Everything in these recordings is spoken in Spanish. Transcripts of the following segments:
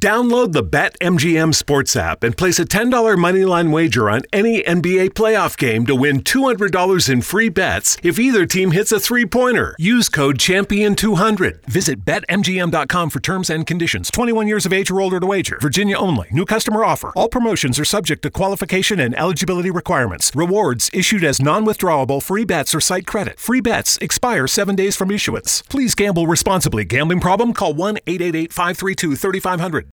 Download the BetMGM Sports app and place a $10 moneyline wager on any NBA playoff game to win $200 in free bets if either team hits a three pointer. Use code Champion200. Visit BetMGM.com for terms and conditions. 21 years of age or older to wager. Virginia only. New customer offer. All promotions are subject to qualification and eligibility requirements. Rewards issued as non withdrawable free bets or site credit. Free bets expire seven days from issuance. Please gamble responsibly. Gambling problem? Call 1 888 532 3500.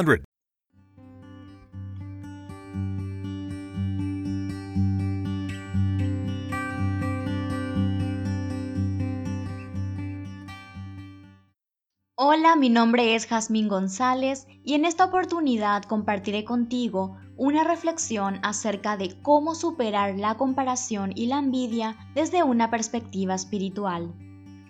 888 532 3500. Hola, mi nombre es Jazmín González y en esta oportunidad compartiré contigo una reflexión acerca de cómo superar la comparación y la envidia desde una perspectiva espiritual.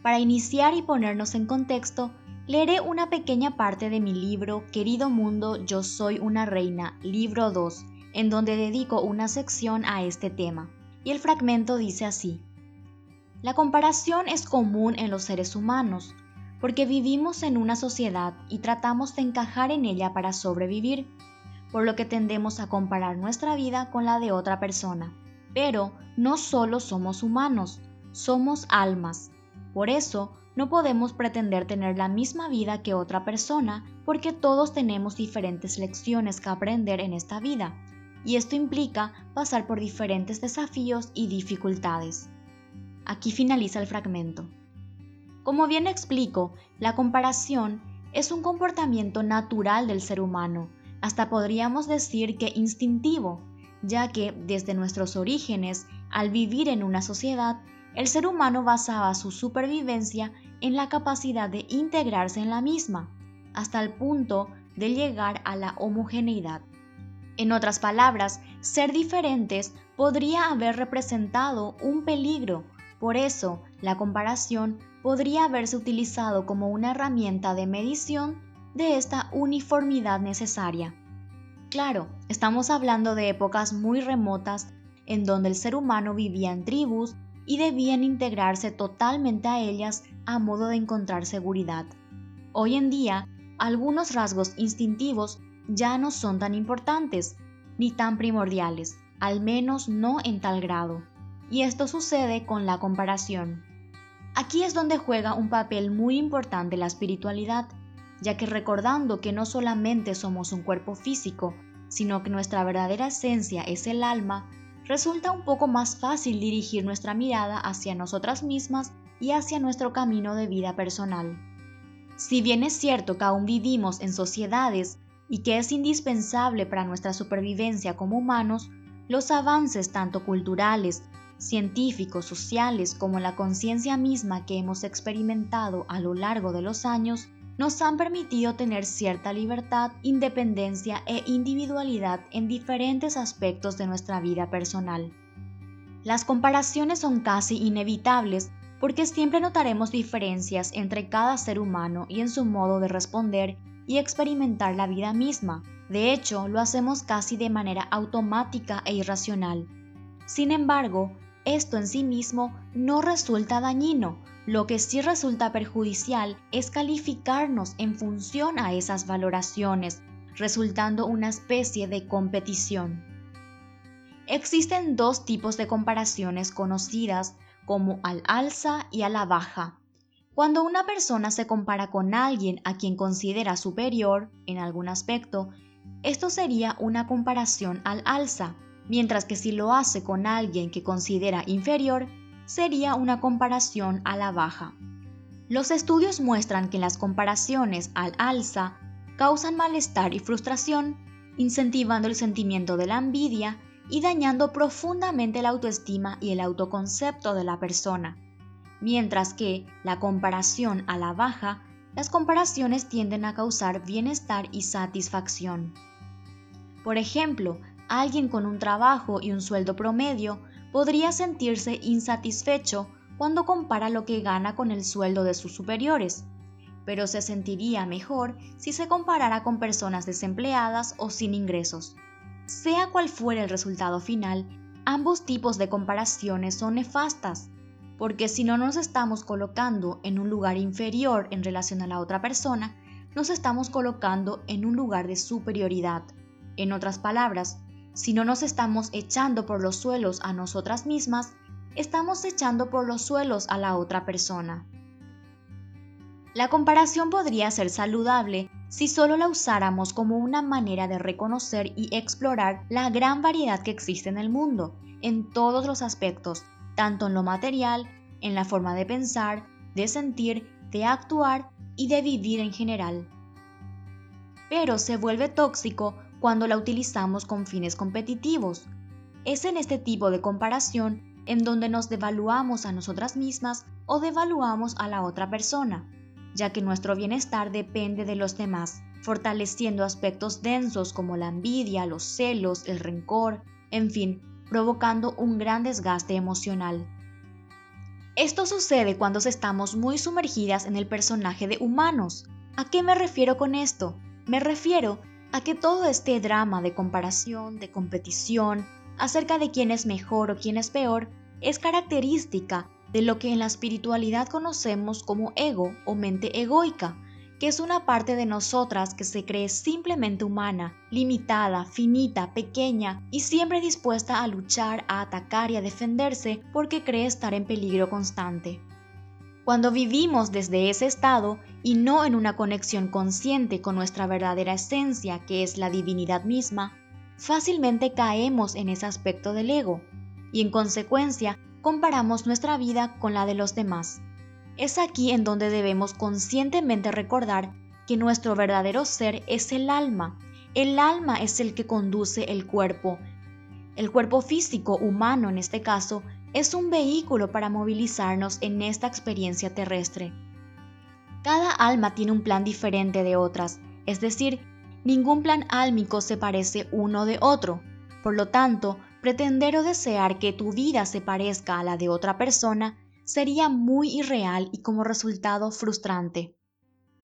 Para iniciar y ponernos en contexto, leeré una pequeña parte de mi libro Querido Mundo, Yo Soy una Reina, libro 2, en donde dedico una sección a este tema. Y el fragmento dice así. La comparación es común en los seres humanos, porque vivimos en una sociedad y tratamos de encajar en ella para sobrevivir, por lo que tendemos a comparar nuestra vida con la de otra persona. Pero no solo somos humanos, somos almas. Por eso, no podemos pretender tener la misma vida que otra persona porque todos tenemos diferentes lecciones que aprender en esta vida, y esto implica pasar por diferentes desafíos y dificultades. Aquí finaliza el fragmento. Como bien explico, la comparación es un comportamiento natural del ser humano, hasta podríamos decir que instintivo, ya que desde nuestros orígenes, al vivir en una sociedad, el ser humano basaba su supervivencia en la capacidad de integrarse en la misma, hasta el punto de llegar a la homogeneidad. En otras palabras, ser diferentes podría haber representado un peligro, por eso la comparación podría haberse utilizado como una herramienta de medición de esta uniformidad necesaria. Claro, estamos hablando de épocas muy remotas en donde el ser humano vivía en tribus y debían integrarse totalmente a ellas a modo de encontrar seguridad. Hoy en día, algunos rasgos instintivos ya no son tan importantes ni tan primordiales, al menos no en tal grado. Y esto sucede con la comparación. Aquí es donde juega un papel muy importante la espiritualidad, ya que recordando que no solamente somos un cuerpo físico, sino que nuestra verdadera esencia es el alma, resulta un poco más fácil dirigir nuestra mirada hacia nosotras mismas y hacia nuestro camino de vida personal. Si bien es cierto que aún vivimos en sociedades y que es indispensable para nuestra supervivencia como humanos, los avances tanto culturales científicos, sociales, como la conciencia misma que hemos experimentado a lo largo de los años, nos han permitido tener cierta libertad, independencia e individualidad en diferentes aspectos de nuestra vida personal. Las comparaciones son casi inevitables porque siempre notaremos diferencias entre cada ser humano y en su modo de responder y experimentar la vida misma. De hecho, lo hacemos casi de manera automática e irracional. Sin embargo, esto en sí mismo no resulta dañino, lo que sí resulta perjudicial es calificarnos en función a esas valoraciones, resultando una especie de competición. Existen dos tipos de comparaciones conocidas como al alza y a la baja. Cuando una persona se compara con alguien a quien considera superior en algún aspecto, esto sería una comparación al alza, mientras que si lo hace con alguien que considera inferior, sería una comparación a la baja. Los estudios muestran que las comparaciones al alza causan malestar y frustración, incentivando el sentimiento de la envidia y dañando profundamente la autoestima y el autoconcepto de la persona mientras que la comparación a la baja, las comparaciones tienden a causar bienestar y satisfacción. Por ejemplo, alguien con un trabajo y un sueldo promedio podría sentirse insatisfecho cuando compara lo que gana con el sueldo de sus superiores, pero se sentiría mejor si se comparara con personas desempleadas o sin ingresos. Sea cual fuera el resultado final, ambos tipos de comparaciones son nefastas porque si no nos estamos colocando en un lugar inferior en relación a la otra persona, nos estamos colocando en un lugar de superioridad. En otras palabras, si no nos estamos echando por los suelos a nosotras mismas, estamos echando por los suelos a la otra persona. La comparación podría ser saludable si solo la usáramos como una manera de reconocer y explorar la gran variedad que existe en el mundo, en todos los aspectos, tanto en lo material, en la forma de pensar, de sentir, de actuar y de vivir en general. Pero se vuelve tóxico cuando la utilizamos con fines competitivos. Es en este tipo de comparación en donde nos devaluamos a nosotras mismas o devaluamos a la otra persona, ya que nuestro bienestar depende de los demás, fortaleciendo aspectos densos como la envidia, los celos, el rencor, en fin, provocando un gran desgaste emocional. Esto sucede cuando estamos muy sumergidas en el personaje de humanos. ¿A qué me refiero con esto? Me refiero a que todo este drama de comparación, de competición, acerca de quién es mejor o quién es peor, es característica de lo que en la espiritualidad conocemos como ego o mente egoica, que es una parte de nosotras que se cree simplemente humana, limitada, finita, pequeña y siempre dispuesta a luchar, a atacar y a defenderse porque cree estar en peligro constante. Cuando vivimos desde ese estado y no en una conexión consciente con nuestra verdadera esencia, que es la divinidad misma, fácilmente caemos en ese aspecto del ego y en consecuencia comparamos nuestra vida con la de los demás. Es aquí en donde debemos conscientemente recordar que nuestro verdadero ser es el alma. El alma es el que conduce el cuerpo. El cuerpo físico, humano en este caso, es un vehículo para movilizarnos en esta experiencia terrestre. Cada alma tiene un plan diferente de otras, es decir, ningún plan álmico se parece uno de otro. Por lo tanto, pretender o desear que tu vida se parezca a la de otra persona sería muy irreal y como resultado frustrante.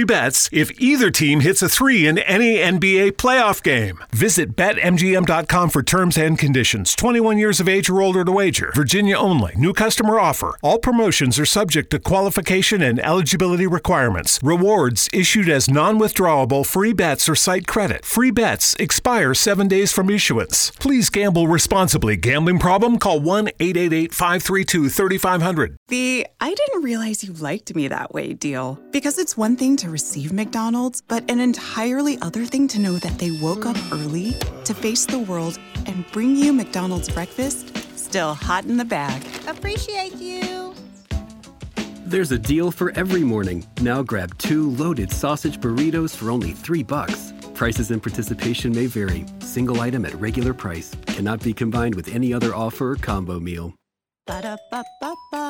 free bets if either team hits a three in any NBA playoff game. Visit BetMGM.com for terms and conditions. 21 years of age or older to wager. Virginia only. New customer offer. All promotions are subject to qualification and eligibility requirements. Rewards issued as non withdrawable free bets or site credit. Free bets expire seven days from issuance. Please gamble responsibly. Gambling problem? Call 1 888 532 3500. The I didn't realize you liked me that way deal. Because it's one thing to receive McDonald's, but an entirely other thing to know that they woke up early to face the world and bring you McDonald's breakfast still hot in the bag. Appreciate you. There's a deal for every morning. Now grab two loaded sausage burritos for only three bucks. Prices and participation may vary. Single item at regular price cannot be combined with any other offer or combo meal. Ba-da-ba-ba-ba.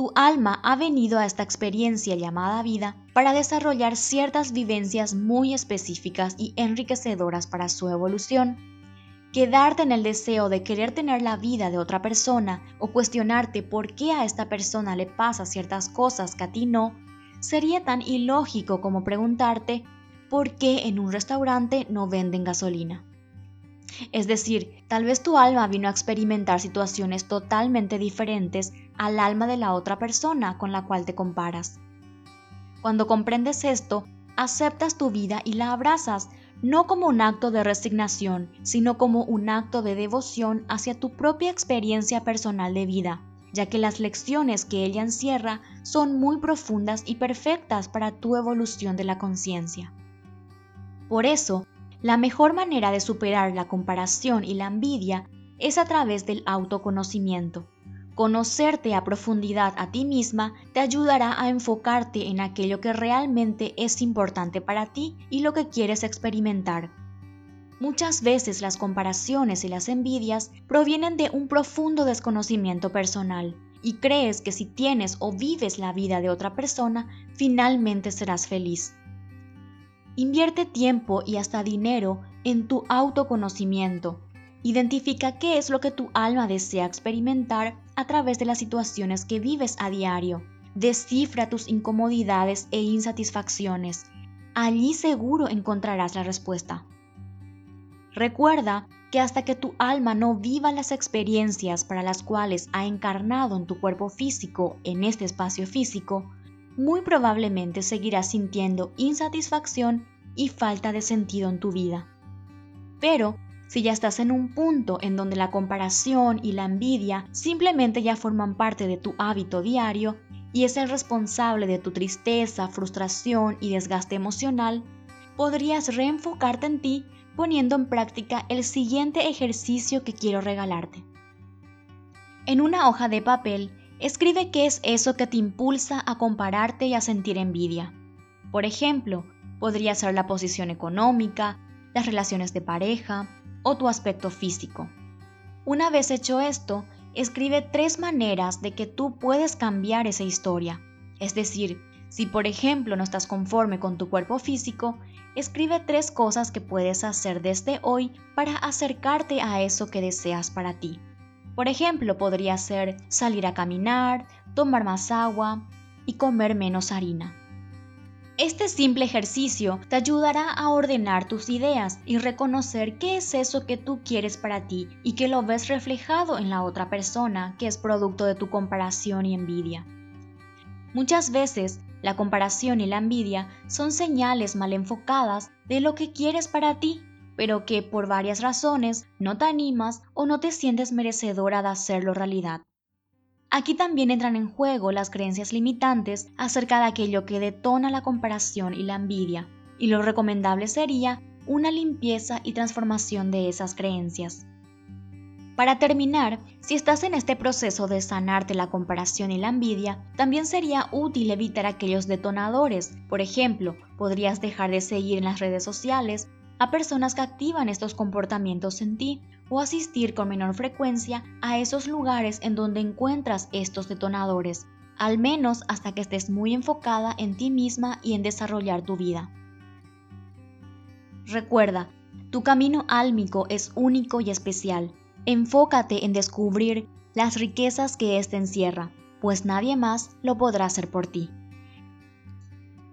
Tu alma ha venido a esta experiencia llamada vida para desarrollar ciertas vivencias muy específicas y enriquecedoras para su evolución. Quedarte en el deseo de querer tener la vida de otra persona o cuestionarte por qué a esta persona le pasa ciertas cosas que a ti no, sería tan ilógico como preguntarte por qué en un restaurante no venden gasolina. Es decir, tal vez tu alma vino a experimentar situaciones totalmente diferentes al alma de la otra persona con la cual te comparas. Cuando comprendes esto, aceptas tu vida y la abrazas, no como un acto de resignación, sino como un acto de devoción hacia tu propia experiencia personal de vida, ya que las lecciones que ella encierra son muy profundas y perfectas para tu evolución de la conciencia. Por eso, la mejor manera de superar la comparación y la envidia es a través del autoconocimiento. Conocerte a profundidad a ti misma te ayudará a enfocarte en aquello que realmente es importante para ti y lo que quieres experimentar. Muchas veces las comparaciones y las envidias provienen de un profundo desconocimiento personal y crees que si tienes o vives la vida de otra persona, finalmente serás feliz. Invierte tiempo y hasta dinero en tu autoconocimiento. Identifica qué es lo que tu alma desea experimentar a través de las situaciones que vives a diario. Descifra tus incomodidades e insatisfacciones. Allí seguro encontrarás la respuesta. Recuerda que hasta que tu alma no viva las experiencias para las cuales ha encarnado en tu cuerpo físico en este espacio físico, muy probablemente seguirás sintiendo insatisfacción y falta de sentido en tu vida. Pero si ya estás en un punto en donde la comparación y la envidia simplemente ya forman parte de tu hábito diario y es el responsable de tu tristeza, frustración y desgaste emocional, podrías reenfocarte en ti poniendo en práctica el siguiente ejercicio que quiero regalarte. En una hoja de papel, Escribe qué es eso que te impulsa a compararte y a sentir envidia. Por ejemplo, podría ser la posición económica, las relaciones de pareja o tu aspecto físico. Una vez hecho esto, escribe tres maneras de que tú puedes cambiar esa historia. Es decir, si por ejemplo no estás conforme con tu cuerpo físico, escribe tres cosas que puedes hacer desde hoy para acercarte a eso que deseas para ti. Por ejemplo, podría ser salir a caminar, tomar más agua y comer menos harina. Este simple ejercicio te ayudará a ordenar tus ideas y reconocer qué es eso que tú quieres para ti y que lo ves reflejado en la otra persona que es producto de tu comparación y envidia. Muchas veces la comparación y la envidia son señales mal enfocadas de lo que quieres para ti pero que por varias razones no te animas o no te sientes merecedora de hacerlo realidad. Aquí también entran en juego las creencias limitantes acerca de aquello que detona la comparación y la envidia, y lo recomendable sería una limpieza y transformación de esas creencias. Para terminar, si estás en este proceso de sanarte la comparación y la envidia, también sería útil evitar aquellos detonadores. Por ejemplo, podrías dejar de seguir en las redes sociales a personas que activan estos comportamientos en ti o asistir con menor frecuencia a esos lugares en donde encuentras estos detonadores, al menos hasta que estés muy enfocada en ti misma y en desarrollar tu vida. Recuerda, tu camino álmico es único y especial. Enfócate en descubrir las riquezas que éste encierra, pues nadie más lo podrá hacer por ti.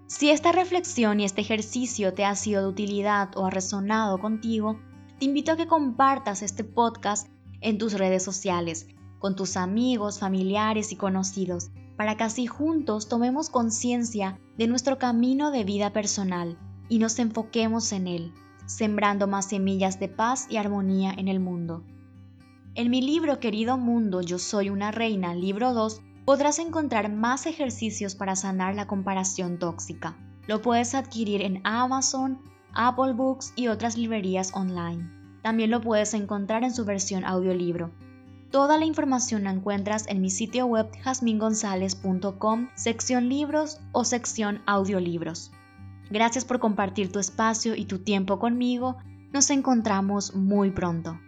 Si esta reflexión y este ejercicio te ha sido de utilidad o ha resonado contigo, te invito a que compartas este podcast en tus redes sociales, con tus amigos, familiares y conocidos, para que así juntos tomemos conciencia de nuestro camino de vida personal y nos enfoquemos en él, sembrando más semillas de paz y armonía en el mundo. En mi libro Querido Mundo, Yo Soy una Reina, libro 2, podrás encontrar más ejercicios para sanar la comparación tóxica. Lo puedes adquirir en Amazon Apple Books y otras librerías online. También lo puedes encontrar en su versión audiolibro. Toda la información la encuentras en mi sitio web jasmingonzalez.com, sección libros o sección audiolibros. Gracias por compartir tu espacio y tu tiempo conmigo. Nos encontramos muy pronto.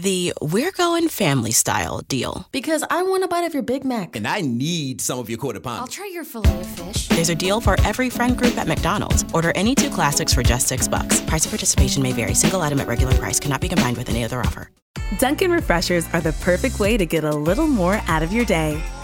The We're Going Family Style deal. Because I want a bite of your Big Mac. And I need some of your quarter pound. I'll try your filet of fish. There's a deal for every friend group at McDonald's. Order any two classics for just six bucks. Price of participation may vary. Single item at regular price cannot be combined with any other offer. Dunkin' Refreshers are the perfect way to get a little more out of your day.